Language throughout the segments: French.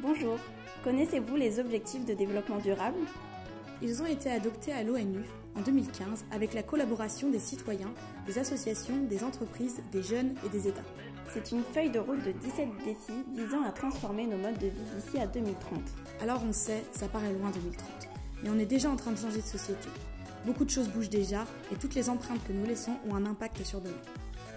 Bonjour, connaissez-vous les objectifs de développement durable? Ils ont été adoptés à l'ONU en 2015 avec la collaboration des citoyens, des associations, des entreprises, des jeunes et des États. C'est une feuille de route de 17 défis visant à transformer nos modes de vie d'ici à 2030. Alors on sait, ça paraît loin 2030, mais on est déjà en train de changer de société. Beaucoup de choses bougent déjà et toutes les empreintes que nous laissons ont un impact sur demain.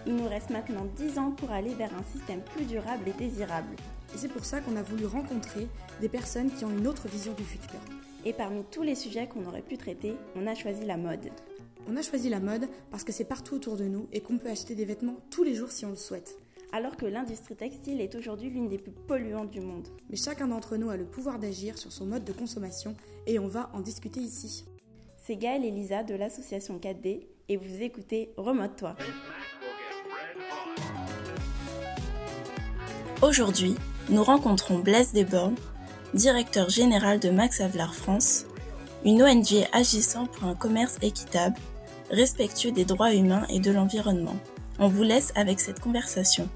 Il nous reste maintenant 10 ans pour aller vers un système plus durable et désirable. Et c'est pour ça qu'on a voulu rencontrer des personnes qui ont une autre vision du futur. Et parmi tous les sujets qu'on aurait pu traiter, on a choisi la mode. On a choisi la mode parce que c'est partout autour de nous et qu'on peut acheter des vêtements tous les jours si on le souhaite. Alors que l'industrie textile est aujourd'hui l'une des plus polluantes du monde. Mais chacun d'entre nous a le pouvoir d'agir sur son mode de consommation et on va en discuter ici. C'est Gaëlle et Lisa de l'association 4D et vous écoutez Remote-toi. Aujourd'hui, nous rencontrons Blaise Desbornes, directeur général de Max Havelaar France, une ONG agissant pour un commerce équitable, respectueux des droits humains et de l'environnement. On vous laisse avec cette conversation.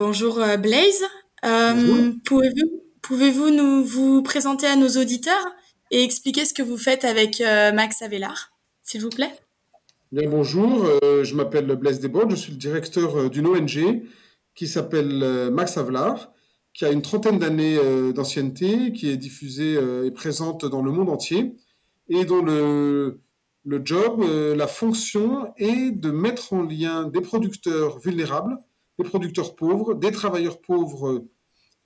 Bonjour euh, Blaise, euh, pouvez-vous pouvez nous vous présenter à nos auditeurs? Et expliquer ce que vous faites avec euh, Max Havelaar, s'il vous plaît. Bien, bonjour, je m'appelle Blaise Desbordes, je suis le directeur d'une ONG qui s'appelle Max Havelaar, qui a une trentaine d'années d'ancienneté, qui est diffusée et présente dans le monde entier, et dont le, job, la fonction est de mettre en lien des producteurs vulnérables des producteurs pauvres, des travailleurs pauvres,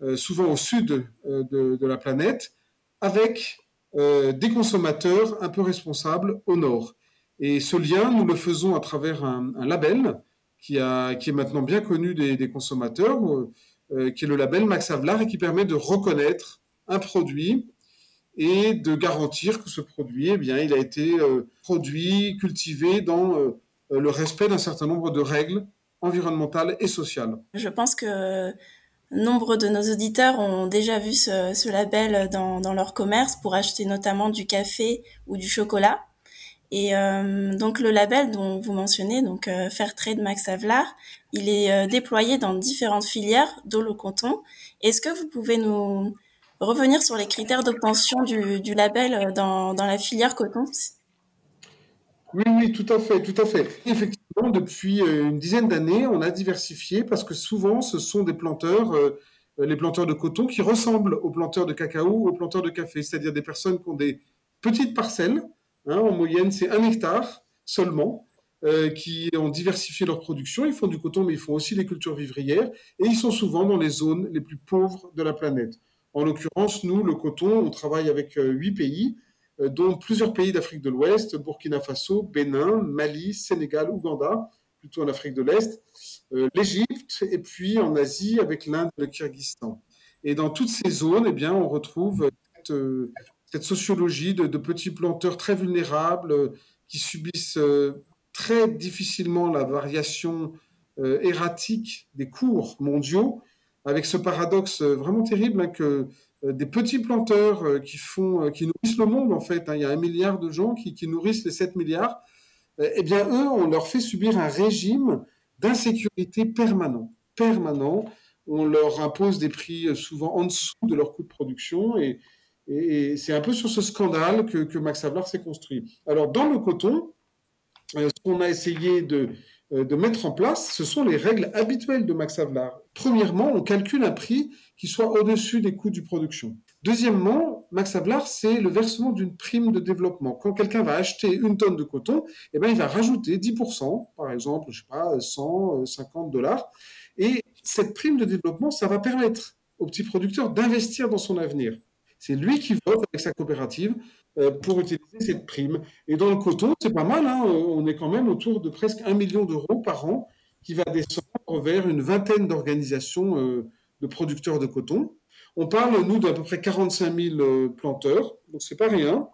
euh, souvent au sud euh, de, la planète, avec euh, des consommateurs un peu responsables au nord. Et ce lien, nous le faisons à travers un, label qui, est maintenant bien connu des, consommateurs, qui est le label Max Havelaar et qui permet de reconnaître un produit et de garantir que ce produit, eh bien, il a été produit, cultivé dans le respect d'un certain nombre de règles environnementale et sociale. Je pense que nombre de nos auditeurs ont déjà vu ce, label dans, leur commerce pour acheter notamment du café ou du chocolat. Et euh, donc le label dont vous mentionnez, donc euh, Fairtrade Max Havelaar, il est euh, déployé dans différentes filières, dont le coton. Est-ce que vous pouvez nous revenir sur les critères d'obtention du, label dans, dans la filière coton? Oui, oui, tout à fait, tout à fait. Effectivement depuis euh, une dizaine d'années, on a diversifié parce que souvent, ce sont des planteurs, euh, les planteurs de coton, qui ressemblent aux planteurs de cacao ou aux planteurs de café, c'est-à-dire des personnes qui ont des petites parcelles. Hein, en moyenne, c'est un hectare seulement, euh, qui ont diversifié leur production. Ils font du coton, mais ils font aussi des cultures vivrières. Et ils sont souvent dans les zones les plus pauvres de la planète. En l'occurrence, nous, le coton, on travaille avec huit pays. Euh, dont plusieurs pays d'Afrique de l'Ouest, Burkina Faso, Bénin, Mali, Sénégal, Ouganda, plutôt en Afrique de l'Est, euh, l'Égypte, et puis en Asie avec l'Inde et le Kyrgyzstan. Et dans toutes ces zones, eh bien, on retrouve cette, euh, sociologie de, petits planteurs très vulnérables qui subissent très difficilement la variation erratique des cours mondiaux, avec ce paradoxe vraiment terrible hein, que des petits planteurs euh, qui font, euh, qui nourrissent le monde en fait. Hein. Il y a un milliard de gens qui, nourrissent les 7 milliards. Eh bien, eux, on leur fait subir un régime d'insécurité permanent, permanent. On leur impose des prix souvent en dessous de leur coût de production et, c'est un peu sur ce scandale que, Max Havelaar s'est construit. Alors, dans le coton, ce qu'on a essayé de, de mettre en place, ce sont les règles habituelles de Max Havelaar. Premièrement, on calcule un prix qui soit au-dessus des coûts de production. Deuxièmement, Max Havelaar, c'est le versement d'une prime de développement. Quand quelqu'un va acheter une tonne de coton, eh ben, il va rajouter 10%, par exemple, je sais pas, 150 dollars. Et cette prime de développement, ça va permettre au petit producteur d'investir dans son avenir. C'est lui qui vote avec sa coopérative euh, pour utiliser cette prime. Et dans le coton, c'est pas mal, hein. on est quand même autour de presque 1 million d'euros par an qui va descendre vers une vingtaine d'organisations euh, de producteurs de coton. On parle, nous, d'à peu près 45 000 euh, planteurs, donc c'est pas rien.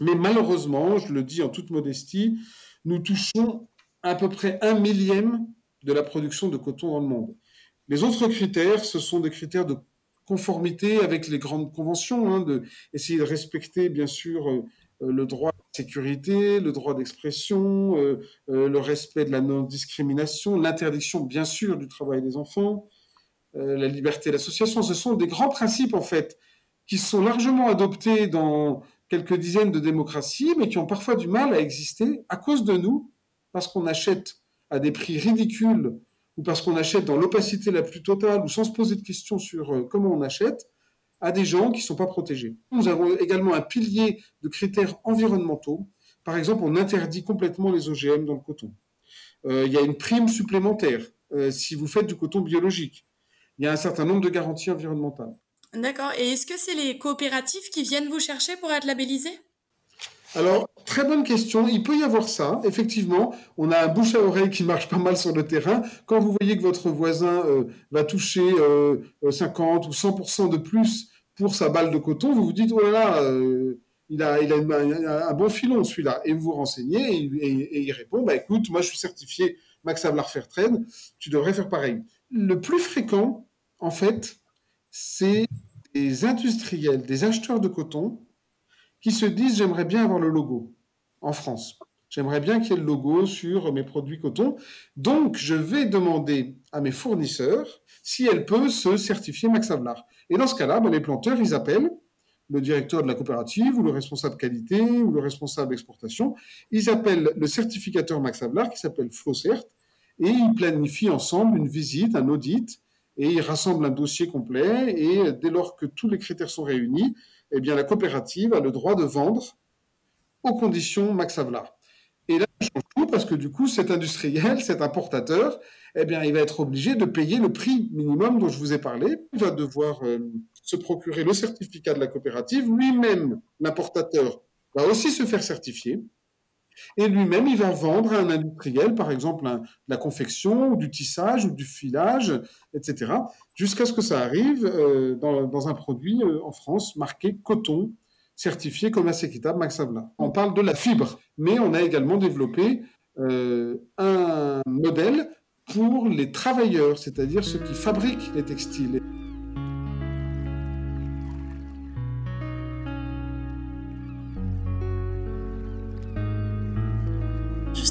Mais malheureusement, je le dis en toute modestie, nous touchons à peu près un millième de la production de coton dans le monde. Les autres critères, ce sont des critères de conformité avec les grandes conventions, hein, de essayer de respecter bien sûr euh, le droit à la sécurité, le droit d'expression, le respect de la non-discrimination, l'interdiction bien sûr du travail des enfants, la liberté d'association. Ce sont des grands principes en fait qui sont largement adoptés dans quelques dizaines de démocraties, mais qui ont parfois du mal à exister à cause de nous, parce qu'on achète à des prix ridicules ou parce qu'on achète dans l'opacité la plus totale ou sans se poser de questions sur euh, comment on achète, à des gens qui ne sont pas protégés. Nous avons également un pilier de critères environnementaux. Par exemple, on interdit complètement les OGM dans le coton. Euh, il y a une prime supplémentaire euh, si vous faites du coton biologique. Il y a un certain nombre de garanties environnementales. D'accord. Et est-ce que c'est les coopératives qui viennent vous chercher pour être labellisées? Alors, très bonne question. Il peut y avoir ça, effectivement. On a un bouche à oreille qui marche pas mal sur le terrain. Quand vous voyez que votre voisin euh, va toucher 50 euh, ou 100% de plus pour sa balle de coton, vous vous dites, oh là là, euh, il a, un bon filon celui-là. Et vous vous renseignez et, il répond, bah écoute, moi je suis certifié Max Havelaar Fairtrade, tu devrais faire pareil. Le plus fréquent, en fait, c'est des industriels, des acheteurs de coton qui se disent j'aimerais bien avoir le logo en France. J'aimerais bien qu'il y ait le logo sur mes produits coton. Donc, je vais demander à mes fournisseurs si elle peut se certifier Max Havelaar. Et dans ce cas-là, ben, les planteurs, ils appellent le directeur de la coopérative ou le responsable qualité ou le responsable exportation. Ils appellent le certificateur Max qui s'appelle FlowCert et ils planifient ensemble une visite, un audit et ils rassemblent un dossier complet et dès lors que tous les critères sont réunis, eh la coopérative a le droit de vendre aux conditions Max. Et là, ça change tout parce que du coup, cet industriel, cet importateur, eh bien, il va être obligé de payer le prix minimum dont je vous ai parlé. Il va devoir euh, se procurer le certificat de la coopérative. Lui-même, l'importateur, va aussi se faire certifier. Et lui-même, il va vendre à un industriel, par exemple, la confection, ou du tissage, ou du filage, etc., jusqu'à ce que ça arrive euh, dans, un produit euh, en France marqué coton, certifié comme assez équitable. On parle de la fibre, mais on a également développé euh, un modèle pour les travailleurs, c'est-à-dire ceux qui fabriquent les textiles.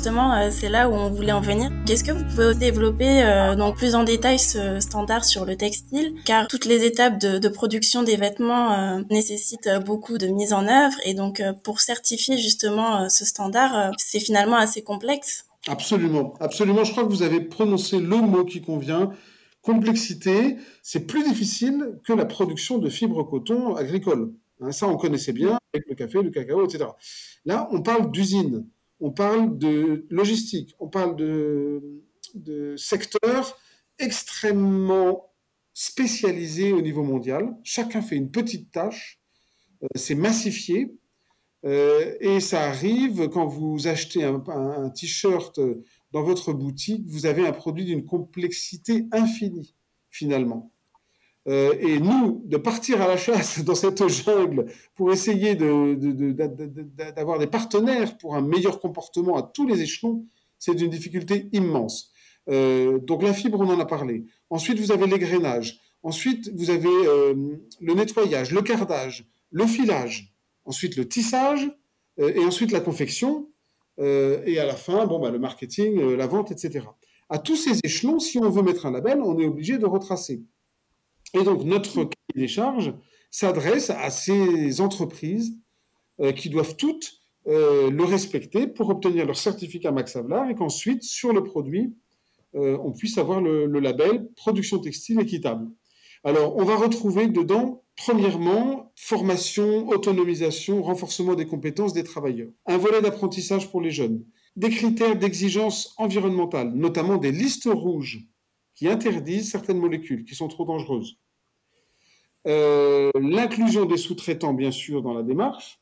Euh, c'est là où on voulait en venir. Est-ce que vous pouvez développer euh, donc plus en détail ce standard sur le textile? Car toutes les étapes de, production des vêtements euh, nécessitent beaucoup de mise en œuvre et donc pour certifier justement ce standard, c'est finalement assez complexe. Absolument, absolument. Je crois que vous avez prononcé le mot qui convient. Complexité, c'est plus difficile que la production de fibres coton agricole. Hein, ça, on connaissait bien avec le café, le cacao, etc. Là, on parle d'usine on parle de logistique, on parle de, secteurs extrêmement spécialisés au niveau mondial. Chacun fait une petite tâche, euh, c'est massifié, euh, et ça arrive quand vous achetez un t-shirt dans votre boutique, vous avez un produit d'une complexité infinie, finalement. Euh, et nous, de partir à la chasse dans cette jungle pour essayer d'avoir des partenaires pour un meilleur comportement à tous les échelons, c'est d'une difficulté immense. Euh, donc la fibre, on en a parlé. Ensuite, vous avez l'égrenage. Ensuite, vous avez euh, le nettoyage, le cardage, le filage. Ensuite, le tissage. et ensuite, la confection. et à la fin, bon, bah, le marketing, la vente, etc. À tous ces échelons, si on veut mettre un label, on est obligé de retracer. Et donc, notre cahier des charges s'adresse à ces entreprises euh, qui doivent toutes euh, le respecter pour obtenir leur certificat Max Havelaar et qu'ensuite, sur le produit, euh, on puisse avoir le, label production textile équitable. Alors, on va retrouver dedans, premièrement, formation, autonomisation, renforcement des compétences des travailleurs, un volet d'apprentissage pour les jeunes, des critères d'exigence environnementale, notamment des listes rouges qui interdisent certaines molécules qui sont trop dangereuses. Euh, l'inclusion des sous-traitants, bien sûr, dans la démarche.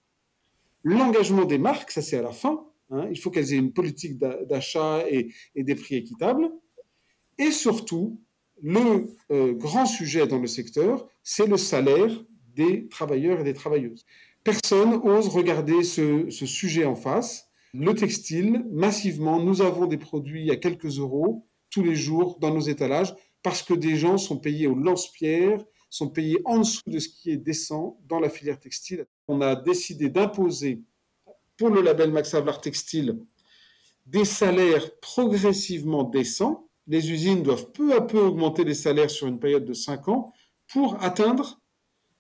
L'engagement des marques, ça c'est à la fin. Hein. il faut qu'elles aient une politique d'achat et, des prix équitables. Et surtout, le euh, grand sujet dans le secteur, c'est le salaire des travailleurs et des travailleuses. Personne ose regarder ce, ce sujet en face. Le textile, massivement, nous avons des produits à quelques euros tous les jours dans nos étalages parce que des gens sont payés au lance-pierre, sont payés en dessous de ce qui est décent dans la filière textile. On a décidé d'imposer pour le label Max Textile des salaires progressivement décents. Les usines doivent peu à peu augmenter les salaires sur une période de 5 ans pour atteindre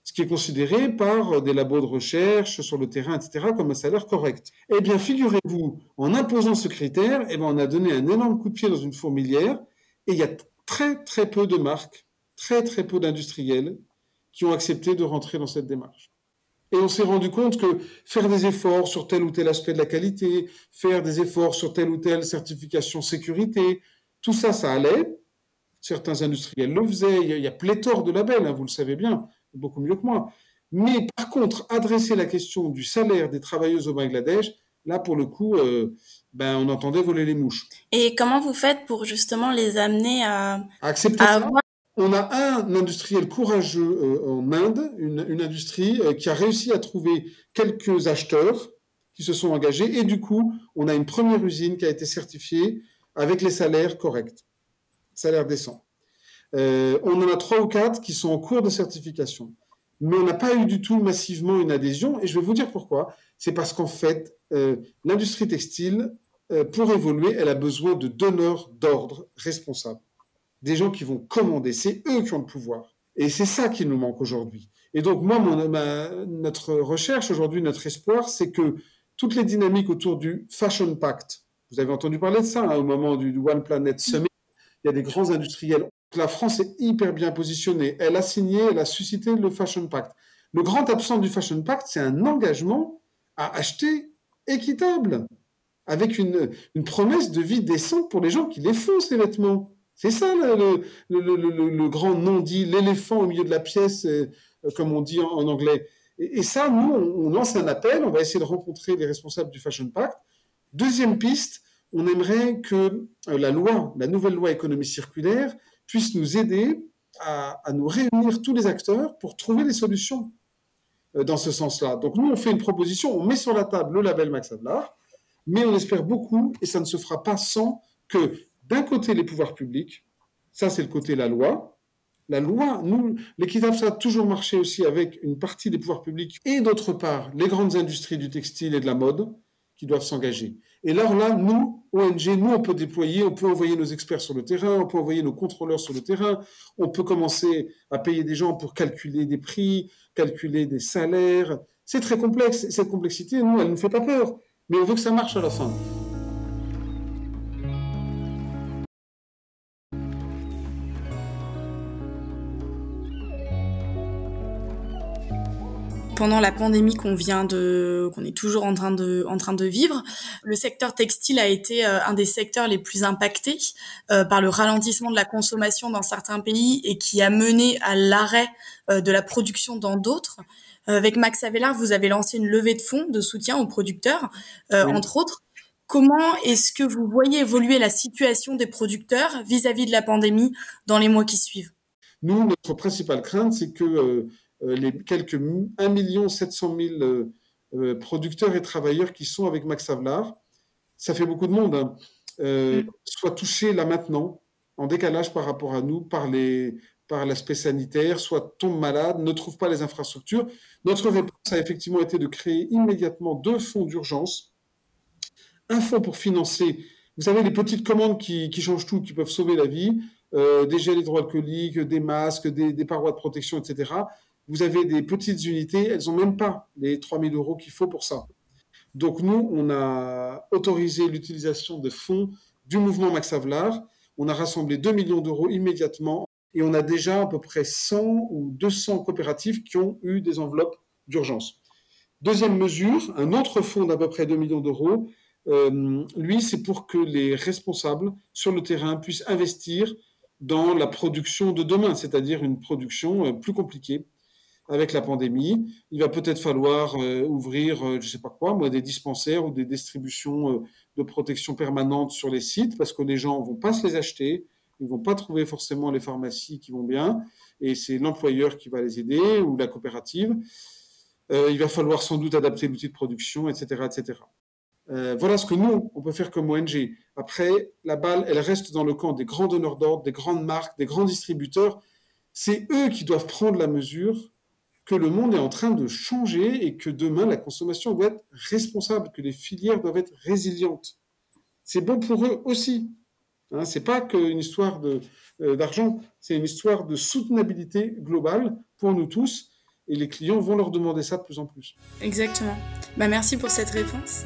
ce qui est considéré par des labos de recherche sur le terrain, etc., comme un salaire correct. Eh bien, figurez-vous, en imposant ce critère, eh bien, on a donné un énorme coup de pied dans une fourmilière, et il y a très très peu de marques, très très peu d'industriels qui ont accepté de rentrer dans cette démarche. Et on s'est rendu compte que faire des efforts sur tel ou tel aspect de la qualité, faire des efforts sur telle ou telle certification sécurité, tout ça, ça allait. Certains industriels le faisaient. Il y a, pléthore de labels, hein, vous le savez bien, beaucoup mieux que moi. Mais par contre, adresser la question du salaire des travailleuses au Bangladesh, là, pour le coup, euh, ben, on entendait voler les mouches. Et comment vous faites pour justement les amener à, accepter à avoir on a un industriel courageux euh, en Inde, une, industrie euh, qui a réussi à trouver quelques acheteurs qui se sont engagés et du coup, on a une première usine qui a été certifiée avec les salaires corrects, salaires décents. Euh, on en a trois ou quatre qui sont en cours de certification. Mais on n'a pas eu du tout massivement une adhésion et je vais vous dire pourquoi. C'est parce qu'en fait, l'industrie textile, pour évoluer, elle a besoin de donneurs d'ordre responsables des gens qui vont commander. C'est eux qui ont le pouvoir. Et c'est ça qui nous manque aujourd'hui. Et donc, moi, notre recherche aujourd'hui, notre espoir, c'est que toutes les dynamiques autour du Fashion Pact, vous avez entendu parler de ça hein, au moment du, One Planet Summit, il y a des grands industriels. La France est hyper bien positionnée. Elle a signé, elle a suscité le Fashion Pact. Le grand absent du Fashion Pact, c'est un engagement à acheter équitable, avec une, une promesse de vie décente pour les gens qui les font, ces vêtements. C'est ça le, grand non-dit, l'éléphant au milieu de la pièce, euh, comme on dit en, anglais. Et, ça, nous, on, lance un appel, on va essayer de rencontrer les responsables du Fashion Pact. Deuxième piste, on aimerait que euh, la loi, la nouvelle loi économie circulaire, puisse nous aider à, nous réunir tous les acteurs pour trouver des solutions euh, dans ce sens-là. Donc nous, on fait une proposition, on met sur la table le label Max Adlar, mais on espère beaucoup, et ça ne se fera pas sans que d'un côté les pouvoirs publics, ça c'est le côté la loi. La loi, nous, l'équitable, ça a toujours marché aussi avec une partie des pouvoirs publics et d'autre part les grandes industries du textile et de la mode qui doivent s'engager. Et alors là, nous, ONG, nous, on peut déployer, on peut envoyer nos experts sur le terrain, on peut envoyer nos contrôleurs sur le terrain, on peut commencer à payer des gens pour calculer des prix, calculer des salaires. C'est très complexe. Cette complexité, nous, elle ne nous fait pas peur, mais on veut que ça marche à la fin. Pendant la pandémie qu'on vient de, qu'on est toujours en train de, en train de vivre, le secteur textile a été euh, un des secteurs les plus impactés euh, par le ralentissement de la consommation dans certains pays et qui a mené à l'arrêt euh, de la production dans d'autres. Avec Max Avelar, vous avez lancé une levée de fonds de soutien aux producteurs, entre autres. Comment est-ce que vous voyez évoluer la situation des producteurs vis-à-vis -vis de la pandémie dans les mois qui suivent? Nous, notre principale crainte, c'est que les quelques 1 700 000 producteurs et travailleurs qui sont avec Max Havelaar, ça fait beaucoup de monde, hein, euh, mm. soit touchés là maintenant, en décalage par rapport à nous, par les, par l'aspect sanitaire, soit tombent malades, ne trouvent pas les infrastructures. Notre réponse a effectivement été de créer immédiatement deux fonds d'urgence. Un fonds pour financer, vous savez, les petites commandes qui, changent tout, qui peuvent sauver la vie, euh, des gels hydroalcooliques, des masques, des, des, parois de protection, etc vous avez des petites unités, elles n'ont même pas les 3000 euros qu'il faut pour ça. Donc nous, on a autorisé l'utilisation de fonds du mouvement Max Havelaar. On a rassemblé 2 millions d'euros immédiatement et on a déjà à peu près 100 ou 200 coopératives qui ont eu des enveloppes d'urgence. Deuxième mesure, un autre fonds d'à peu près 2 millions d'euros, euh, lui, c'est pour que les responsables sur le terrain puissent investir dans la production de demain, c'est-à-dire une production euh, plus compliquée, avec la pandémie. Il va peut-être falloir euh, ouvrir, euh, je ne sais pas quoi, moi, des dispensaires ou des distributions euh, de protection permanente sur les sites parce que les gens vont pas se les acheter, ils vont pas trouver forcément les pharmacies qui vont bien et c'est l'employeur qui va les aider ou la coopérative. il va falloir sans doute adapter l'outil de production, etc. etc. voilà ce que nous, on peut faire comme ONG. Après, la balle, elle reste dans le camp des grands donneurs d'ordre, des grandes marques, des grands distributeurs. C'est eux qui doivent prendre la mesure que le monde est en train de changer et que demain, la consommation doit être responsable, que les filières doivent être résilientes. C'est bon pour eux aussi. Hein, c'est pas qu'une histoire euh, d'argent, c'est une histoire de soutenabilité globale pour nous tous. Et les clients vont leur demander ça de plus en plus. Exactement. Bah, merci pour cette réponse.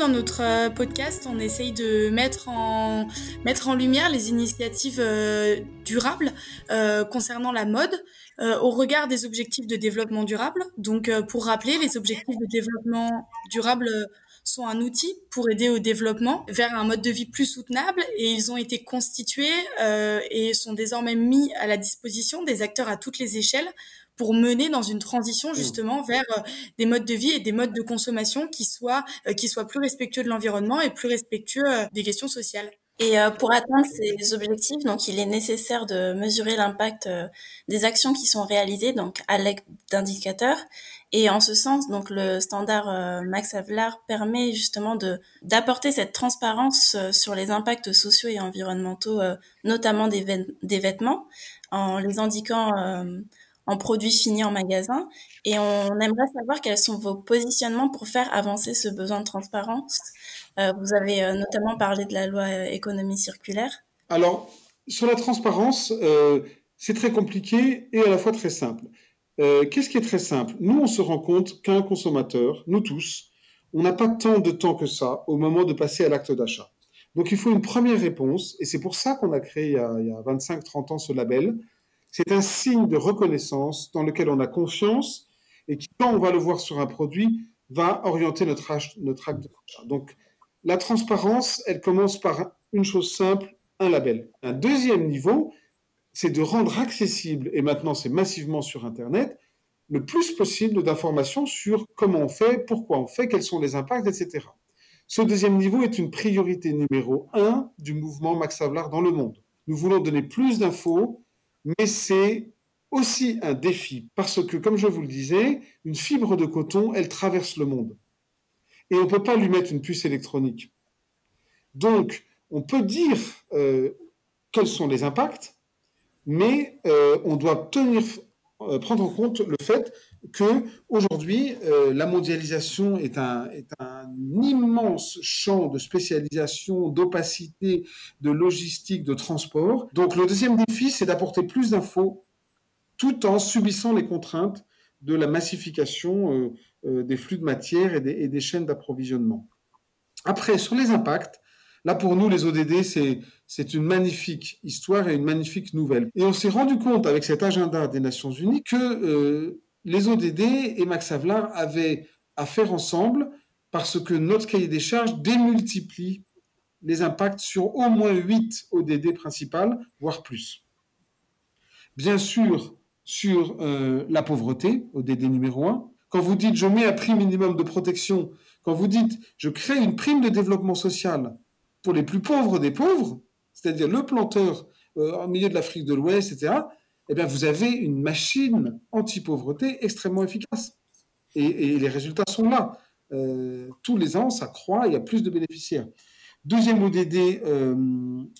Dans notre euh, podcast, on essaye de mettre en, mettre en lumière les initiatives euh, durables euh, concernant la mode au regard des objectifs de développement durable. Donc, pour rappeler, les objectifs de développement durable sont un outil pour aider au développement vers un mode de vie plus soutenable et ils ont été constitués et sont désormais mis à la disposition des acteurs à toutes les échelles pour mener dans une transition mmh. justement vers euh, des modes de vie et des modes de consommation qui soient euh, qui soient plus respectueux de l'environnement et plus respectueux euh, des questions sociales. Et pour atteindre ces objectifs, donc il est nécessaire de mesurer l'impact des actions qui sont réalisées, donc à l'aide d'indicateurs. Et en ce sens, donc le standard Max Havelaar permet justement de d'apporter cette transparence sur les impacts sociaux et environnementaux, notamment des, des vêtements, en les indiquant en produits finis en magasin. Et on aimerait savoir quels sont vos positionnements pour faire avancer ce besoin de transparence. Euh, vous avez euh, notamment parlé de la loi euh, économie circulaire. Alors, sur la transparence, c'est très compliqué et à la fois très simple. Qu'est-ce qui est très simple? Nous, on se rend compte qu'un consommateur, nous tous, on n'a pas tant de temps que ça au moment de passer à l'acte d'achat. Donc il faut une première réponse, et c'est pour ça qu'on a créé il y a, a 25-30 ans ce label, c'est un signe de reconnaissance dans lequel on a confiance et qui, quand on va le voir sur un produit, va orienter notre, notre acte d'achat. Donc, la transparence, elle commence par une chose simple, un label. Un deuxième niveau, c'est de rendre accessible, et maintenant c'est massivement sur Internet, le plus possible d'informations sur comment on fait, pourquoi on fait, quels sont les impacts, etc. Ce deuxième niveau est une priorité numéro un du mouvement Max Havelaar dans le monde. Nous voulons donner plus d'infos mais c'est aussi un défi parce que, comme je vous le disais, une fibre de coton, elle traverse le monde. Et on ne peut pas lui mettre une puce électronique. Donc, on peut dire euh, quels sont les impacts, mais euh, on doit tenir, euh, prendre en compte le fait que aujourd'hui, euh, la mondialisation est un, immense champ de spécialisation, d'opacité, de logistique, de transport. Donc le deuxième défi, c'est d'apporter plus d'infos tout en subissant les contraintes de la massification euh, euh, des flux de matière et des, chaînes d'approvisionnement. Après, sur les impacts, là pour nous, les ODD, c'est une magnifique histoire et une magnifique nouvelle. Et on s'est rendu compte avec cet agenda des Nations Unies que les ODD et Max Havelaar avaient à faire ensemble parce que notre cahier des charges démultiplie les impacts sur au moins 8 ODD principales, voire plus. Bien sûr, sur euh, la pauvreté, ODD numéro 1, quand vous dites je mets un prix minimum de protection, quand vous dites je crée une prime de développement social pour les plus pauvres des pauvres, c'est-à-dire le planteur euh, au milieu de l'Afrique de l'Ouest, etc., eh bien, vous avez une machine anti-pauvreté extrêmement efficace. Et, les résultats sont là. Euh, tous les ans, ça croît, il y a plus de bénéficiaires. Deuxième ODD, euh,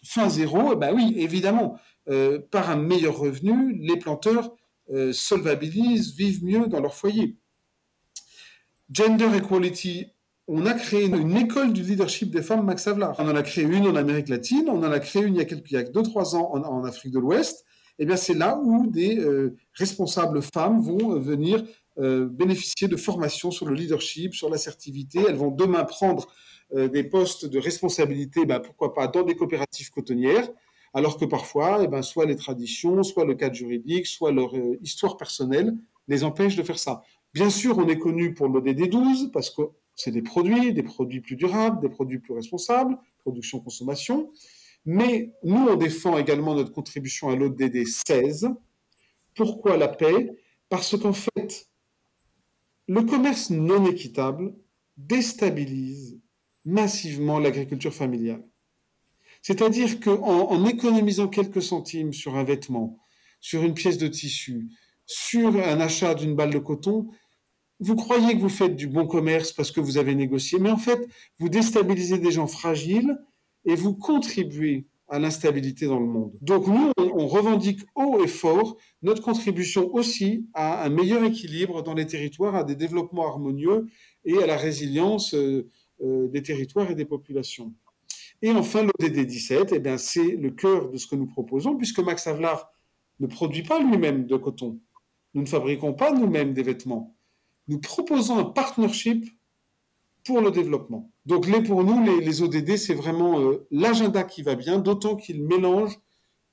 fin zéro, eh ben oui, évidemment, euh, par un meilleur revenu, les planteurs solvabilisent, vivent mieux dans leur foyer. Gender Equality, on a créé une, école du leadership des femmes Max Havelaar. On en a créé une en Amérique latine, on en a créé une il y a, quelques, il y a deux, trois ans en Afrique de l'Ouest eh bien c'est là où des euh, responsables femmes vont euh, venir euh, bénéficier de formations sur le leadership, sur l'assertivité. Elles vont demain prendre des postes de responsabilité, ben, pourquoi pas, dans des coopératives cotonnières, alors que parfois, eh ben, soit les traditions, soit le cadre juridique, soit leur histoire personnelle les empêchent de faire ça. Bien sûr, on est connu pour le DD12 parce que c'est des produits, des produits plus durables, des produits plus responsables, production-consommation. Mais nous, on défend également notre contribution à l'ODD 16. Pourquoi la paix? Parce qu'en fait, le commerce non équitable déstabilise massivement l'agriculture familiale. C'est-à-dire qu'en en économisant quelques centimes sur un vêtement, sur une pièce de tissu, sur un achat d'une balle de coton, vous croyez que vous faites du bon commerce parce que vous avez négocié, mais en fait, vous déstabilisez des gens fragiles et vous contribuez à l'instabilité dans le monde. Donc nous, on, revendique haut et fort notre contribution aussi à un meilleur équilibre dans les territoires, à des développements harmonieux et à la résilience euh, euh, des territoires et des populations. Et enfin, l'ODD 17, eh c'est le cœur de ce que nous proposons, puisque Max Havelaar ne produit pas lui-même de coton. Nous ne fabriquons pas nous-mêmes des vêtements. Nous proposons un partnership pour le développement. Donc les, pour nous, les, ODD, c'est vraiment euh, l'agenda qui va bien, d'autant qu'il mélange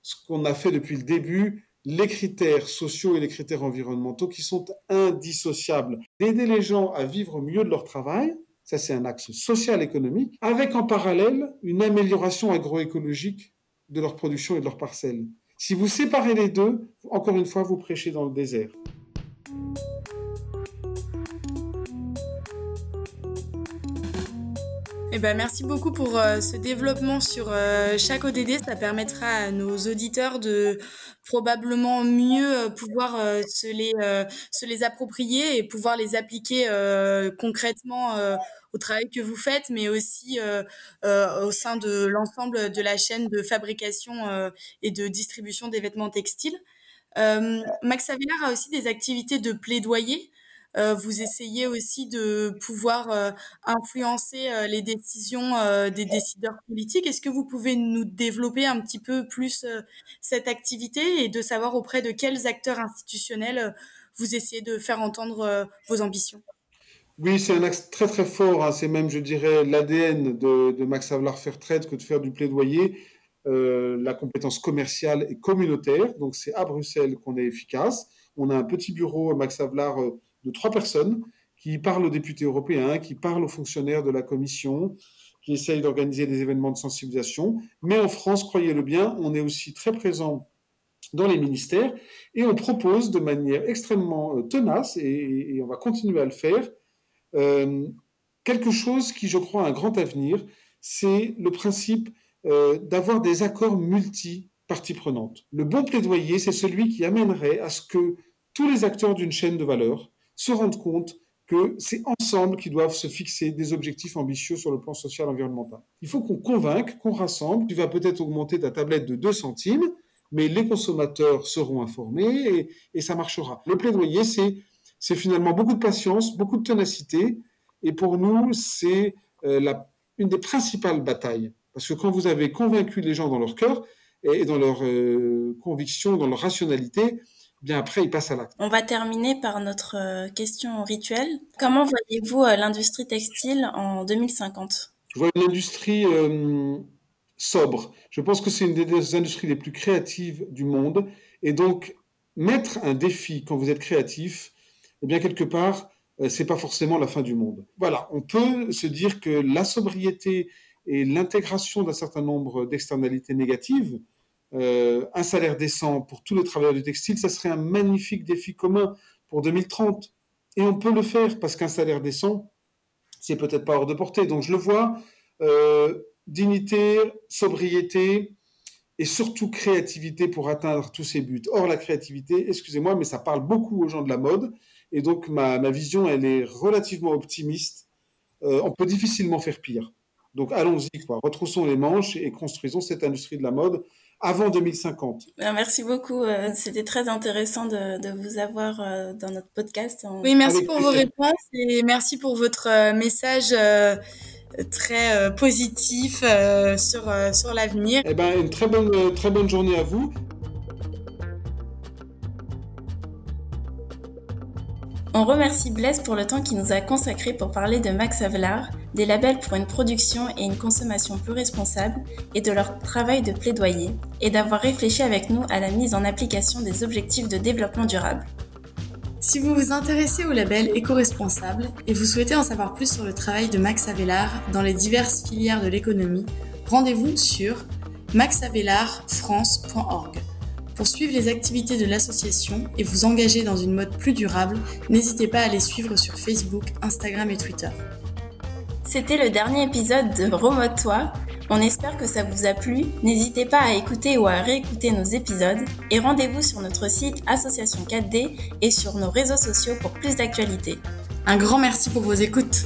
ce qu'on a fait depuis le début, les critères sociaux et les critères environnementaux qui sont indissociables. D'aider les gens à vivre mieux de leur travail, ça c'est un axe social-économique, avec en parallèle une amélioration agroécologique de leur production et de leurs parcelles. Si vous séparez les deux, encore une fois, vous prêchez dans le désert. Eh ben, merci beaucoup pour euh, ce développement sur euh, chaque ODD. Ça permettra à nos auditeurs de probablement mieux euh, pouvoir se, les, se les approprier et pouvoir les appliquer concrètement au travail que vous faites, mais aussi au sein de l'ensemble de la chaîne de fabrication et de distribution des vêtements textiles. Max Avelar a aussi des activités de plaidoyer. Euh, vous essayez aussi de pouvoir euh, influencer euh, les décisions des décideurs politiques. Est-ce que vous pouvez nous développer un petit peu plus cette activité et de savoir auprès de quels acteurs institutionnels vous essayez de faire entendre vos ambitions? Oui, c'est un axe très très fort. Hein. C'est même, je dirais, l'ADN de, Max Havelaar Fairtrade que de faire du plaidoyer. la compétence commerciale et communautaire. Donc, c'est à Bruxelles qu'on est efficace. On a un petit bureau, Max Havelaar, de trois personnes qui parlent aux députés européens, qui parlent aux fonctionnaires de la Commission, qui essayent d'organiser des événements de sensibilisation. Mais en France, croyez-le bien, on est aussi très présent dans les ministères et on propose de manière extrêmement euh, tenace, et, on va continuer à le faire, euh, quelque chose qui, je crois, a un grand avenir, c'est le principe euh, d'avoir des accords multi-parties prenantes. Le bon plaidoyer, c'est celui qui amènerait à ce que tous les acteurs d'une chaîne de valeur se rendre compte que c'est ensemble qu'ils doivent se fixer des objectifs ambitieux sur le plan social et environnemental. Il faut qu'on convainque, qu'on rassemble. Tu vas peut-être augmenter ta tablette de 2 centimes, mais les consommateurs seront informés et, ça marchera. Le plaidoyer, c'est finalement beaucoup de patience, beaucoup de ténacité, et pour nous, c'est euh, une des principales batailles. Parce que quand vous avez convaincu les gens dans leur cœur et dans leur euh, conviction, dans leur rationalité, bien après, il passe à l'acte. On va terminer par notre euh, question rituelle. Comment voyez-vous euh, l'industrie textile en 2050 Je vois une industrie euh, sobre. Je pense que c'est une des industries les plus créatives du monde. Et donc, mettre un défi quand vous êtes créatif, eh bien, quelque part, c'est pas forcément la fin du monde. Voilà, on peut se dire que la sobriété et l'intégration d'un certain nombre d'externalités négatives euh, un salaire décent pour tous les travailleurs du textile, ça serait un magnifique défi commun pour 2030. Et on peut le faire parce qu'un salaire décent, c'est peut-être pas hors de portée. Donc je le vois, euh, dignité, sobriété et surtout créativité pour atteindre tous ces buts. Or, la créativité, excusez-moi, mais ça parle beaucoup aux gens de la mode. Et donc ma, vision, elle est relativement optimiste. Euh, on peut difficilement faire pire. Donc allons-y, retroussons les manches et construisons cette industrie de la mode avant 2050. Ben, merci beaucoup. Euh, c'était très intéressant de, vous avoir euh, dans notre podcast. Oui, merci pour vos réponses et merci pour votre euh, message très positif sur, sur l'avenir. Eh ben, une très bonne, très bonne journée à vous. On remercie Blaise pour le temps qu'il nous a consacré pour parler de Max Avelar, des labels pour une production et une consommation plus responsable et de leur travail de plaidoyer, et d'avoir réfléchi avec nous à la mise en application des objectifs de développement durable. Si vous vous intéressez au label éco-responsable et vous souhaitez en savoir plus sur le travail de Max Avelar dans les diverses filières de l'économie, rendez-vous sur maxavelarfrance.org. Pour suivre les activités de l'association et vous engager dans une mode plus durable, n'hésitez pas à les suivre sur Facebook, Instagram et Twitter. C'était le dernier épisode de Remote-toi. On espère que ça vous a plu. N'hésitez pas à écouter ou à réécouter nos épisodes et rendez-vous sur notre site Association 4D et sur nos réseaux sociaux pour plus d'actualités. Un grand merci pour vos écoutes.